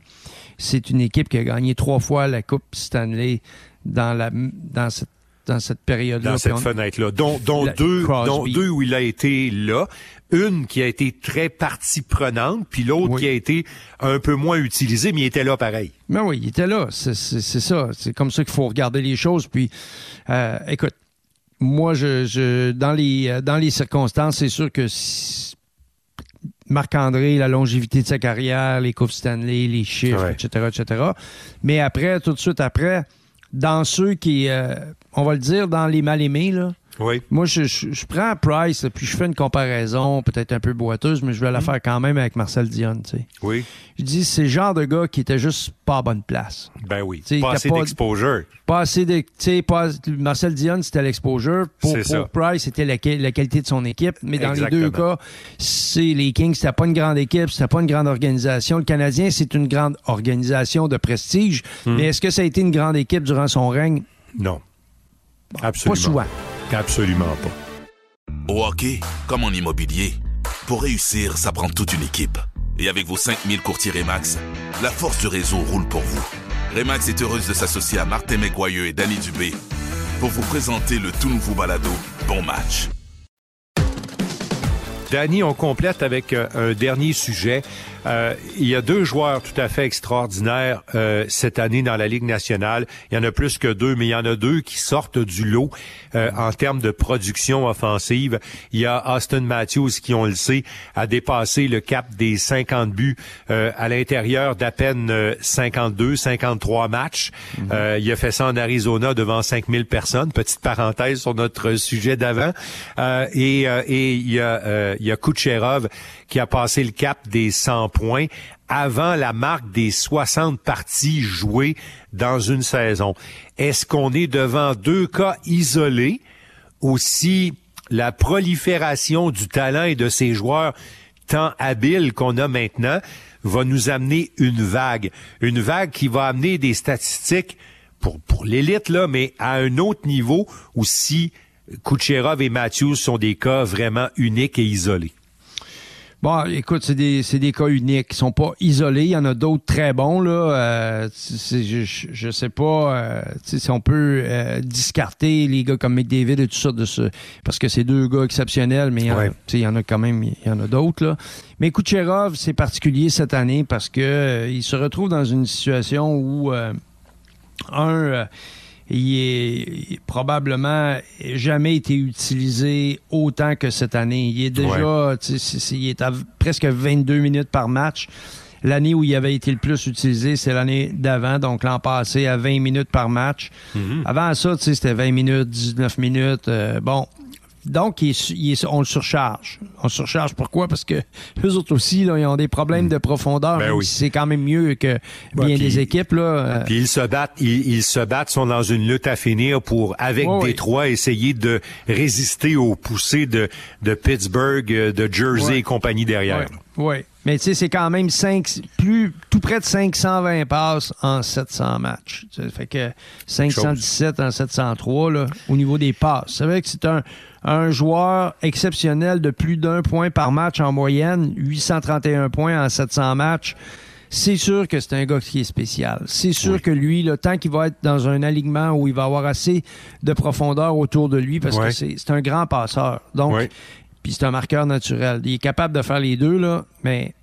c'est une équipe qui a gagné trois fois la Coupe Stanley dans, la, dans cette, dans cette période-là. dans cette on- fenêtre-là, dont, dont La- deux, dont deux où il a été là, une qui a été très partie prenante, puis l'autre Oui. qui a été un peu moins utilisée, mais il était là pareil. Mais oui, il était là. C'est ça. C'est comme ça qu'il faut regarder les choses. Puis, euh, écoute, moi, je, je dans les euh, dans les circonstances, c'est sûr que si- Marc-André, la longévité de sa carrière, les Coupes Stanley, les chiffres, Ouais. etc., etc. Mais après, tout de suite après, dans ceux qui, euh, on va le dire, dans les mal-aimés, là, Oui. moi, je, je, je prends Price, puis je fais une comparaison peut-être un peu boiteuse, mais je vais la faire quand même avec Marcel Dion, tu sais. Oui. Je dis, c'est le genre de gars qui était juste pas à bonne place. Ben oui. Pas assez d'exposure. Pas assez de. Pas- Marcel Dion, c'était l'exposure. Pour, pour ça. Price, c'était la, qualité de son équipe. Mais dans les deux cas, c'est les Kings, c'était pas une grande équipe, c'était pas une grande organisation. Le Canadien, c'est une grande organisation de prestige. Hmm. Mais est-ce que ça a été une grande équipe durant son règne? Non. Absolument. Pas souvent. Absolument pas. Au hockey, comme en immobilier, pour réussir, ça prend toute une équipe. Et avec vos 5000 courtiers Remax, la force du réseau roule pour vous. Remax est heureuse de s'associer à Martin McGuire et Danny Dubé pour vous présenter le tout nouveau balado Bon Match. Danny, on complète avec euh, un dernier sujet. Euh, il y a deux joueurs tout à fait extraordinaires euh, cette année dans la Ligue nationale. Il y en a plus que deux, mais il y en a deux qui sortent du lot euh, en termes de production offensive. Il y a Austin Matthews qui, on le sait, a dépassé le cap des 50 buts à l'intérieur d'à peine 52, 53 matchs. Mhm. il a fait ça en Arizona devant 5000 personnes. Petite parenthèse sur notre sujet d'avant. et, et il y a, il y a Kucherov qui a passé le cap des 100 points avant la marque des 60 parties jouées dans une saison. Est-ce qu'on est devant deux cas isolés ou si la prolifération du talent et de ces joueurs tant habiles qu'on a maintenant va nous amener une vague, une vague qui va amener des statistiques pour, pour l'élite, là, mais à un autre niveau où si Kucherov et Matthews sont des cas vraiment uniques et isolés. Bon, écoute, c'est des, c'est des cas uniques. Ils sont pas isolés. Il y en a d'autres très bons, là. Euh, je, je sais pas euh, si on peut euh, discarter les gars comme McDavid et tout ça de ce, parce que c'est deux gars exceptionnels, mais il y, en, il y en a quand même, il y en a d'autres, là. Mais Kucherov, c'est particulier cette année parce que il se retrouve dans une situation où un il est probablement jamais été utilisé autant que cette année. Il est déjà, il est à presque 22 minutes par match. L'année où il avait été le plus utilisé, c'est l'année d'avant, donc l'an passé, à 20 minutes par match. Mm-hmm. Avant ça, c'était 20 minutes, 19 minutes. Euh, bon, donc, on le surcharge. On le surcharge pourquoi? Parce que eux autres aussi, là, ils ont des problèmes de profondeur. Ben C'est quand même mieux que bien des équipes. Là. Euh. Puis ils se battent, ils, se battent, sont dans une lutte à finir pour, avec Détroit, essayer de résister aux poussées de, de Pittsburgh, euh, de Jersey et compagnie derrière. Oui. Mais tu sais, c'est quand même 5, plus, tout près de 520 passes en 700 matchs. Ça fait que 517 en 703, là, au niveau des passes. C'est vrai que c'est un, un joueur exceptionnel de plus d'un point par match en moyenne, 831 points en 700 matchs. C'est sûr que c'est un gars qui est spécial. C'est sûr que lui, le temps qu'il va être dans un alignement où il va avoir assez de profondeur autour de lui, parce que c'est un grand passeur. Donc, puis c'est un marqueur naturel. Il est capable de faire les deux, là, mais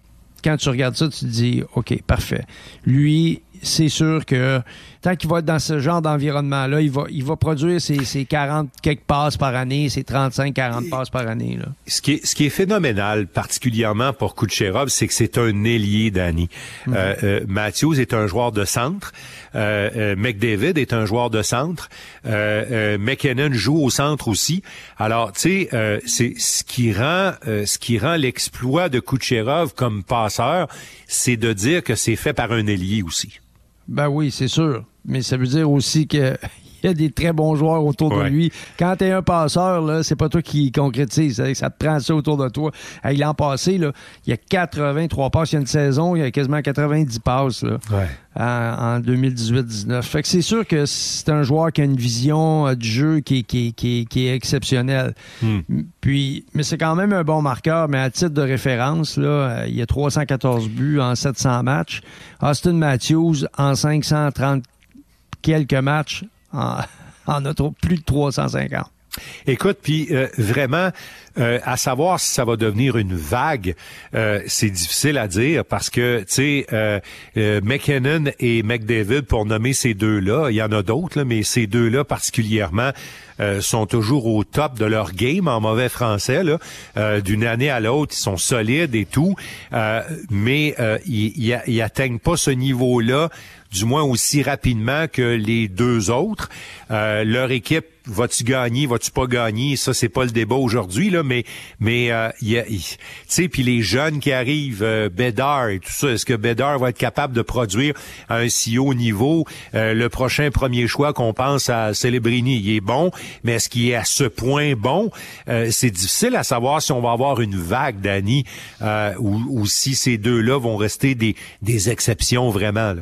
quand tu regardes ça, tu te dis, OK, parfait. Lui, c'est sûr que tant qu'il va être dans ce genre d'environnement-là, il va, il va produire ses, 40 quelques passes par année, ses 35-40 passes par année. Là. Ce, qui est, ce qui est phénoménal, particulièrement pour Kucherov, c'est que c'est un ailier, Danny. Mhm. Euh, euh, Matthews est un joueur de centre. Euh, McDavid est un joueur de centre. McKinnon joue au centre aussi. Alors, tu sais, c'est ce qui rend ce qui rend l'exploit de Kucherov comme passeur, c'est de dire que c'est fait par un ailier aussi. Ben oui, c'est sûr. Mais ça veut dire aussi que *laughs* il y a des très bons joueurs autour de lui. Quand tu es un passeur, là, c'est pas toi qui concrétise. Ça te prend ça autour de toi. L'an passé, là, il y a 83 passes. Il y a une saison, il y a quasiment 90 passes là, en, 2018-19. Fait que c'est sûr que c'est un joueur qui a une vision euh, du jeu qui, qui, qui, qui est exceptionnelle. Hmm. Puis, mais c'est quand même un bon marqueur. Mais à titre de référence, là, euh, il y a 314 buts en 700 matchs. Austin Matthews en 530 quelques matchs en, *laughs* en a plus de 350. Écoute, puis euh, vraiment, euh, à savoir si ça va devenir une vague, euh, c'est difficile à dire parce que, tu sais, McKinnon et McDavid, pour nommer ces deux-là, il y en a d'autres, mais ces deux-là particulièrement sont toujours au top de leur game en mauvais français. Là, d'une année à l'autre, ils sont solides et tout, mais ils, ils atteignent pas ce niveau-là du moins aussi rapidement que les deux autres. Euh, leur équipe vas-tu gagner, vas-tu pas gagner, ça c'est pas le débat aujourd'hui là, mais mais euh, tu sais puis les jeunes qui arrivent, euh, Bédard et tout ça, est-ce que Bédard va être capable de produire à un si haut niveau? Euh, le prochain premier choix qu'on pense à Celebrini, il est bon, mais est-ce qu'il est à ce point bon? C'est difficile à savoir si on va avoir une vague d'Annie ou, si ces deux-là vont rester des des exceptions vraiment.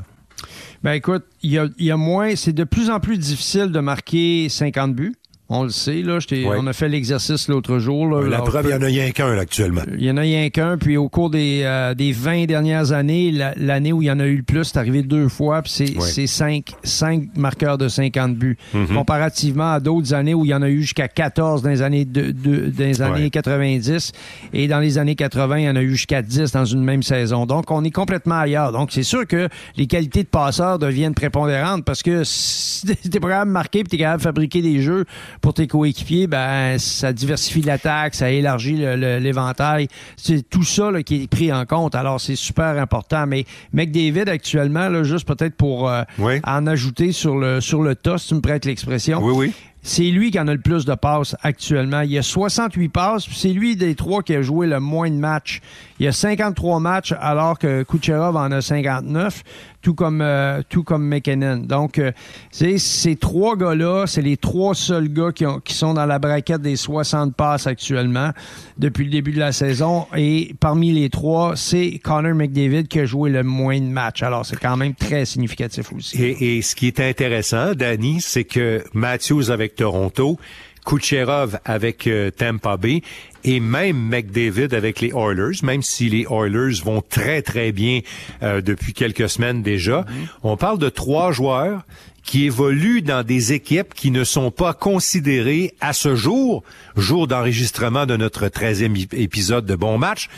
Ben écoute, il y a, moins, c'est de plus en plus difficile de marquer 50 buts. On le sait, là. On a fait l'exercice l'autre jour. la preuve, il n'y en a rien qu'un actuellement. Il y en a rien qu'un. Puis au cours des, euh, des 20 dernières années, l'année où il y en a eu le plus, c'est arrivé deux fois. Puis c'est 5 cinq, marqueurs de 50 buts. Mm-hmm. Comparativement à d'autres années où il y en a eu jusqu'à 14 dans les années, de, dans les années 90. Et dans les années 80, il y en a eu jusqu'à 10 dans une même saison. Donc, on est complètement ailleurs. Donc, c'est sûr que les qualités de passeur deviennent prépondérantes parce que si *laughs* t'es pas marqué puis t'es capable de fabriquer des jeux pour tes coéquipiers, ben ça diversifie l'attaque, ça élargit l'éventail. C'est tout ça qui est pris en compte. Alors c'est super important. Mais McDavid actuellement, là, juste peut-être pour euh, en ajouter sur le sur le tas, si tu me prêtes l'expression. Oui, oui. C'est lui qui en a le plus de passes actuellement. Il y a 68 passes, c'est lui des trois qui a joué le moins de matchs. Il y a 53 matchs alors que Kucherov en a 59 tout comme euh, tout comme McKinnon. Donc, euh, ces trois gars-là, c'est les trois seuls gars qui, ont, sont dans la braquette des 60 passes actuellement depuis le début de la saison. Et parmi les trois, c'est Connor McDavid qui a joué le moins de matchs. Alors, c'est quand même très significatif aussi. Et, et ce qui est intéressant, Danny, c'est que Matthews avec Toronto, Kucherov avec euh, Tampa Bay et même McDavid avec les Oilers, même si les Oilers vont très très bien euh, depuis quelques semaines déjà. Mhm. On parle de trois joueurs qui évoluent dans des équipes qui ne sont pas considérées à ce jour, jour d'enregistrement de notre 13e épisode de Bon Match,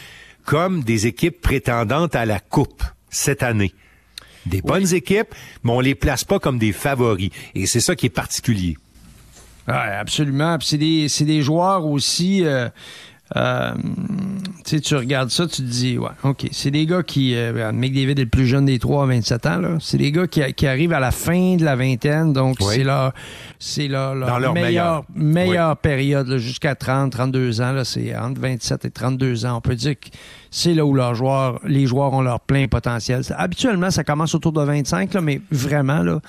comme des équipes prétendantes à la Coupe cette année. Des bonnes équipes, mais on les place pas comme des favoris. Et c'est ça qui est particulier. Ouais, absolument. Puis c'est des, c'est des joueurs aussi. Euh, euh, tu regardes ça, tu te dis, ouais, OK. C'est des gars qui. Euh, McDavid est le plus jeune des trois à 27 ans. Là. C'est des gars qui, qui arrivent à la fin de la vingtaine. Donc, c'est leur, c'est leur, leur, meilleure, meilleure période jusqu'à 30, 32 ans. Là, c'est entre 27 et 32 ans. On peut dire que c'est là où leurs joueurs, les joueurs ont leur plein potentiel. Habituellement, ça commence autour de 25, là, mais vraiment, là,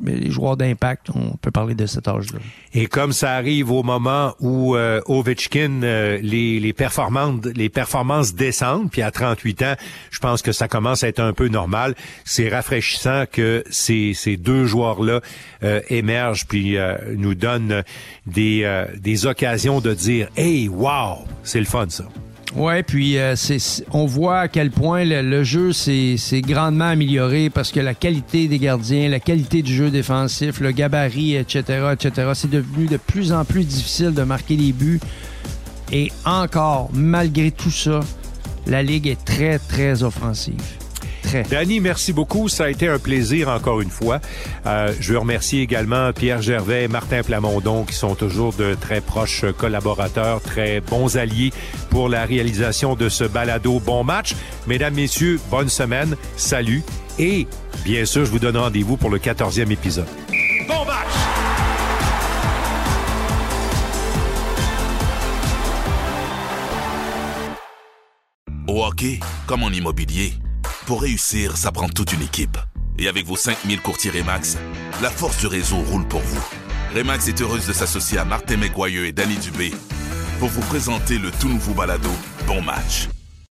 mais les joueurs d'impact, on peut parler de cet âge-là. Et comme ça arrive au moment où euh, Ovechkin, euh, les, les, performances, les performances descendent, puis à 38 ans, je pense que ça commence à être un peu normal. C'est rafraîchissant que ces, ces deux joueurs-là euh, émergent, puis nous donnent des, des occasions de dire « Hey, wow! C'est le fun, ça! » Ouais, puis euh, on voit à quel point le, jeu s'est, grandement amélioré parce que la qualité des gardiens, la qualité du jeu défensif, le gabarit, etc., etc., c'est devenu de plus en plus difficile de marquer des buts. Et encore, malgré tout ça, la ligue est très, très offensive. Danny, merci beaucoup. Ça a été un plaisir encore une fois. Euh, je veux remercier également Pierre Gervais et Martin Plamondon qui sont toujours de très proches collaborateurs, très bons alliés pour la réalisation de ce balado Bon Match. Mesdames, Messieurs, bonne semaine. Salut. Et bien sûr, je vous donne rendez-vous pour le 14e épisode. Bon match! Au hockey, comme en immobilier, pour réussir, ça prend toute une équipe. Et avec vos 5000 courtiers Remax, la force du réseau roule pour vous. Remax est heureuse de s'associer à Martin McGuire et Danny Dubé pour vous présenter le tout nouveau balado Bon Match.